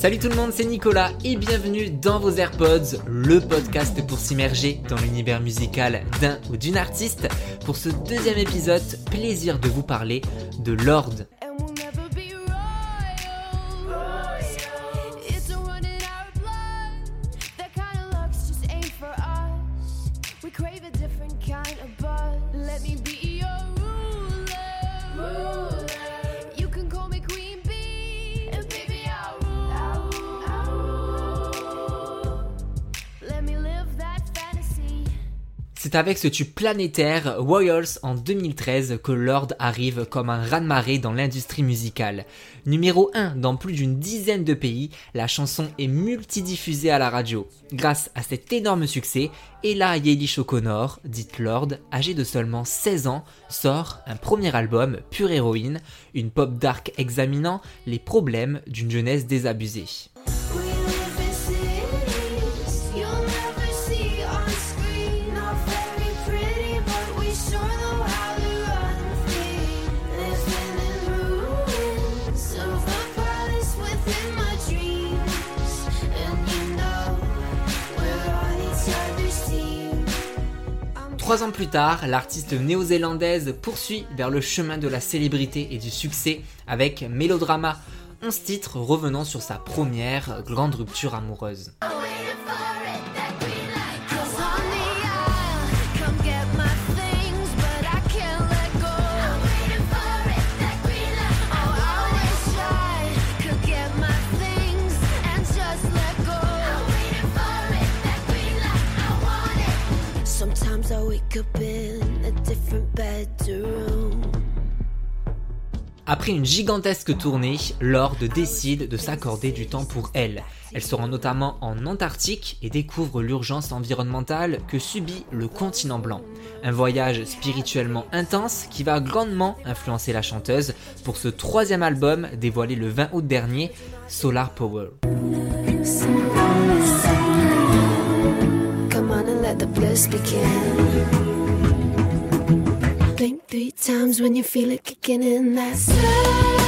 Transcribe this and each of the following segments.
Salut tout le monde, c'est Nicolas et bienvenue dans vos AirPods, le podcast pour s'immerger dans l'univers musical d'un ou d'une artiste. Pour ce deuxième épisode, plaisir de vous parler de Lord. C'est avec ce tube planétaire Royals en 2013 que Lord arrive comme un raz-de-marée dans l'industrie musicale. Numéro 1 dans plus d'une dizaine de pays, la chanson est multidiffusée à la radio. Grâce à cet énorme succès, Ella Yelish O'Connor, dite Lord, âgée de seulement 16 ans, sort un premier album, Pure Héroïne, une pop dark examinant les problèmes d'une jeunesse désabusée. Trois ans plus tard, l'artiste néo-zélandaise poursuit vers le chemin de la célébrité et du succès avec Mélodrama, 11 titres revenant sur sa première grande rupture amoureuse. Après une gigantesque tournée, Lord décide de s'accorder du temps pour elle. Elle se rend notamment en Antarctique et découvre l'urgence environnementale que subit le continent blanc. Un voyage spirituellement intense qui va grandement influencer la chanteuse pour ce troisième album dévoilé le 20 août dernier, Solar Power. Three times when you feel it kicking in. That's. premier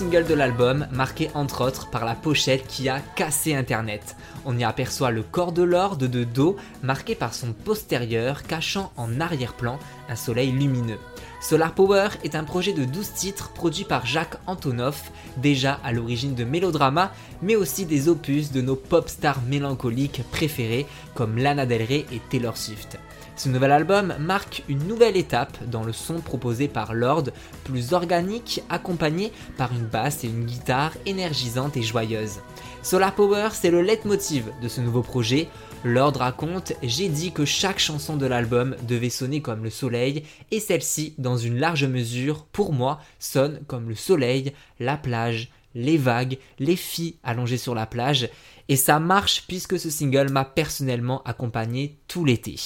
single de l'album, marqué entre autres par la pochette qui a cassé internet. On y aperçoit le corps de Lord de dos, marqué par son postérieur, cachant en arrière-plan un soleil lumineux. Solar Power est un projet de 12 titres produit par Jacques Antonoff, déjà à l'origine de Mélodrama, mais aussi des opus de nos pop stars mélancoliques préférés comme Lana Del Rey et Taylor Swift. Ce nouvel album marque une nouvelle étape dans le son proposé par Lord, plus organique, accompagné par une basse et une guitare énergisantes et joyeuses. Solar Power, c'est le leitmotiv de ce nouveau projet. Lord raconte J'ai dit que chaque chanson de l'album devait sonner comme le soleil, et celle-ci, dans une large mesure, pour moi, sonne comme le soleil, la plage, les vagues, les filles allongées sur la plage, et ça marche puisque ce single m'a personnellement accompagné tout l'été.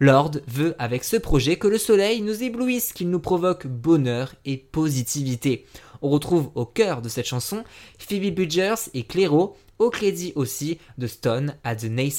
Lord veut avec ce projet que le soleil nous éblouisse, qu'il nous provoque bonheur et positivité. On retrouve au cœur de cette chanson Phoebe Bridgers et Clairo, au crédit aussi de Stone at the Nay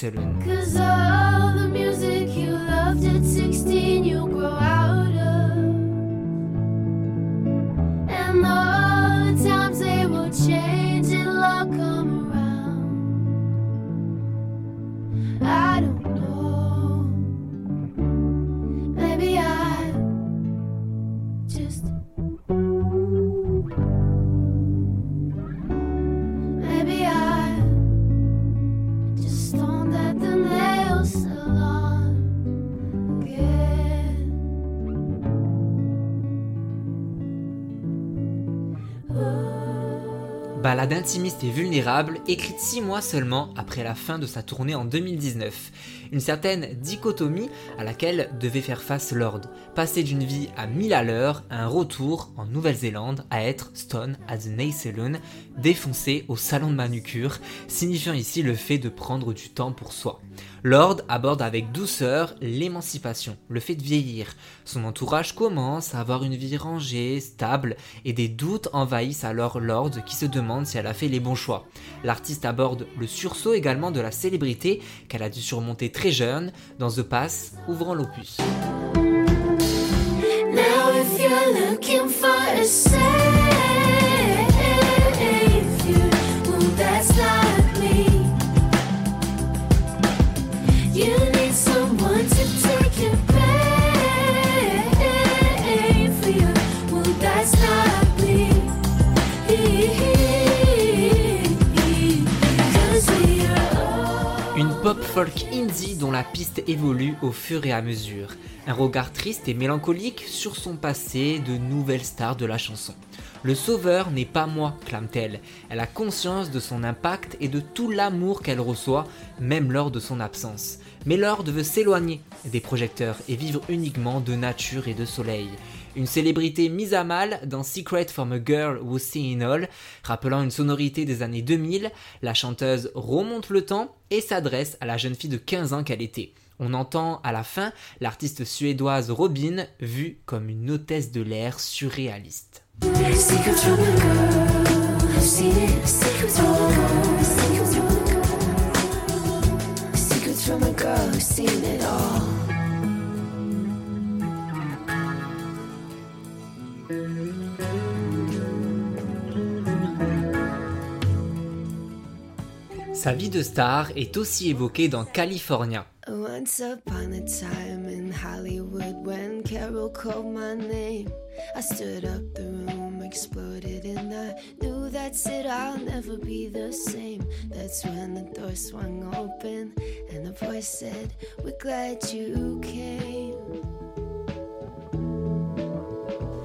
Balade intimiste et vulnérable, écrite 6 mois seulement après la fin de sa tournée en 2019. Une certaine dichotomie à laquelle devait faire face Lord. Passer d'une vie à 1000 à l'heure à un retour en Nouvelle-Zélande à être Stone at the Nail Saloon, défoncé au salon de manucure, signifiant ici le fait de prendre du temps pour soi. Lord aborde avec douceur l'émancipation, le fait de vieillir. Son entourage commence à avoir une vie rangée, stable, et des doutes envahissent alors Lord qui se demande si elle a fait les bons choix. L'artiste aborde le sursaut également de la célébrité qu'elle a dû surmonter très jeune dans The Pass, ouvrant l'opus. La piste évolue au fur et à mesure. Un regard triste et mélancolique sur son passé de nouvelle star de la chanson. Le sauveur n'est pas moi, clame-t-elle. Elle a conscience de son impact et de tout l'amour qu'elle reçoit, même lors de son absence. Mais Lord veut s'éloigner des projecteurs et vivre uniquement de nature et de soleil une célébrité mise à mal dans Secret from a Girl Who's Seen All, rappelant une sonorité des années 2000, la chanteuse remonte le temps et s'adresse à la jeune fille de 15 ans qu'elle était. On entend à la fin l'artiste suédoise Robin vue comme une hôtesse de l'air surréaliste. Sa vie de star est aussi évoquée dans California. Once upon a time in Hollywood, when Carol called my name, I stood up, the room exploded, and I knew that's it, I'll never be the same. That's when the door swung open, and the voice said, We're glad you came.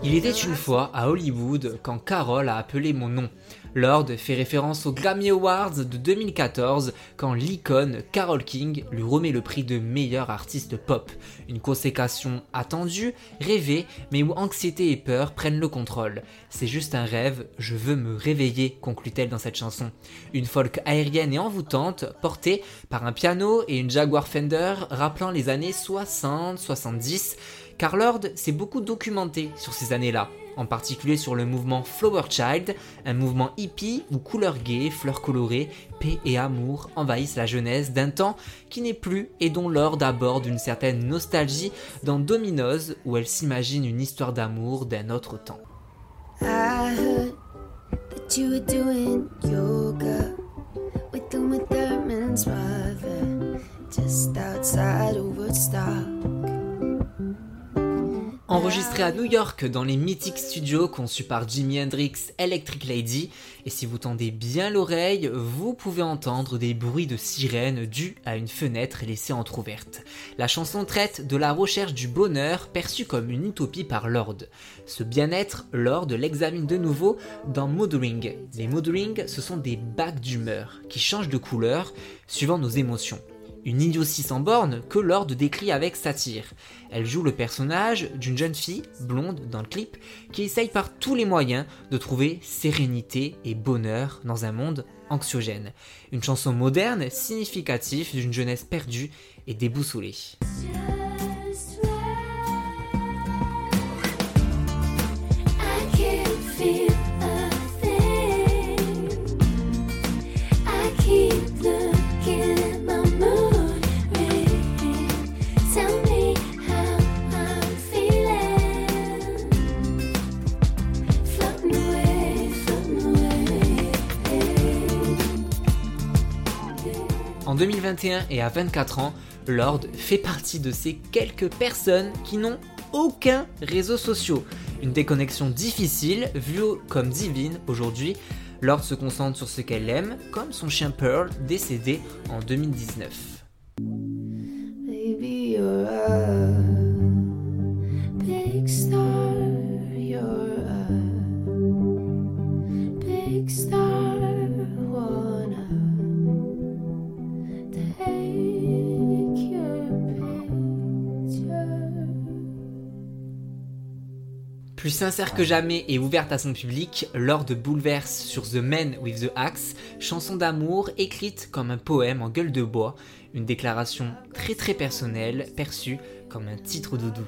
Il était une fois à Hollywood quand Carol a appelé mon nom. Lord fait référence aux Grammy Awards de 2014 quand l'icône Carol King lui remet le prix de meilleur artiste pop. Une consécration attendue, rêvée, mais où anxiété et peur prennent le contrôle. C'est juste un rêve, je veux me réveiller, conclut-elle dans cette chanson. Une folk aérienne et envoûtante, portée par un piano et une Jaguar Fender rappelant les années 60-70 car Lord s'est beaucoup documenté sur ces années-là, en particulier sur le mouvement Flower Child, un mouvement hippie où couleurs gaies, fleurs colorées, paix et amour envahissent la jeunesse d'un temps qui n'est plus et dont Lord aborde une certaine nostalgie dans Dominoes où elle s'imagine une histoire d'amour d'un autre temps. Enregistré à New York dans les mythiques studios conçus par Jimi Hendrix Electric Lady, et si vous tendez bien l'oreille, vous pouvez entendre des bruits de sirènes dus à une fenêtre laissée entr'ouverte. La chanson traite de la recherche du bonheur perçu comme une utopie par Lord. Ce bien-être, Lord l'examine de nouveau dans Mothering. Les Mothering, ce sont des bacs d'humeur qui changent de couleur suivant nos émotions une idiotie sans borne que Lord décrit avec satire. Elle joue le personnage d'une jeune fille, blonde dans le clip, qui essaye par tous les moyens de trouver sérénité et bonheur dans un monde anxiogène. Une chanson moderne, significative d'une jeunesse perdue et déboussolée. 2021 et à 24 ans, Lord fait partie de ces quelques personnes qui n'ont aucun réseau social. Une déconnexion difficile, vue comme divine aujourd'hui. Lord se concentre sur ce qu'elle aime, comme son chien Pearl, décédé en 2019. Plus sincère que jamais et ouverte à son public, Lord bouleverse sur The Man with the Axe, chanson d'amour écrite comme un poème en gueule de bois, une déclaration très très personnelle perçue comme un titre doudou.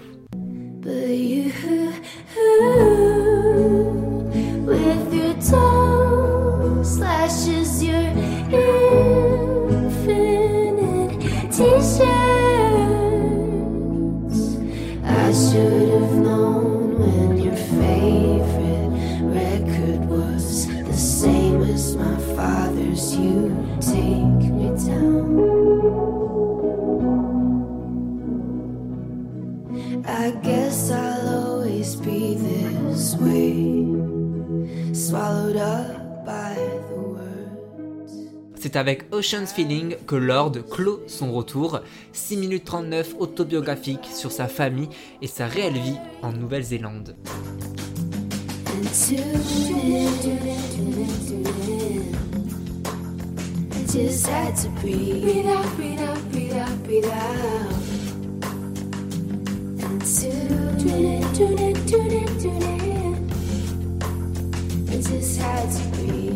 C'est avec Ocean's Feeling que Lord clôt son retour, 6 minutes 39 autobiographique sur sa famille et sa réelle vie en Nouvelle-Zélande. Just had to breathe. Breathe out, breathe out, breathe out, breathe out. Tune in, tune in, tune in, tune in. Just had to breathe.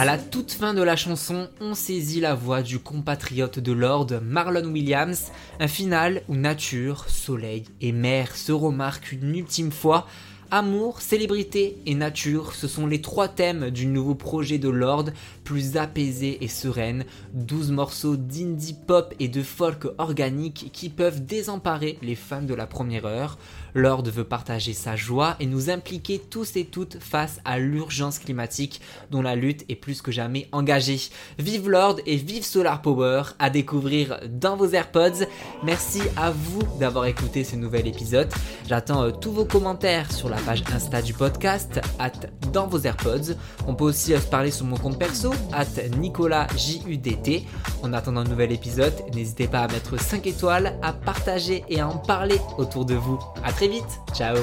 À la toute fin de la chanson, on saisit la voix du compatriote de Lord, Marlon Williams, un final où nature, soleil et mer se remarquent une ultime fois Amour, célébrité et nature, ce sont les trois thèmes du nouveau projet de Lord, plus apaisé et sereine, 12 morceaux d'indie pop et de folk organique qui peuvent désemparer les fans de la première heure. Lord veut partager sa joie et nous impliquer tous et toutes face à l'urgence climatique dont la lutte est plus que jamais engagée. Vive Lord et vive Solar Power à découvrir dans vos AirPods. Merci à vous d'avoir écouté ce nouvel épisode. J'attends euh, tous vos commentaires sur la page Insta du podcast, at dans vos AirPods. On peut aussi euh, se parler sur mon compte perso, at NicolasJUDT. En attendant un nouvel épisode, n'hésitez pas à mettre 5 étoiles, à partager et à en parler autour de vous. À très vite, ciao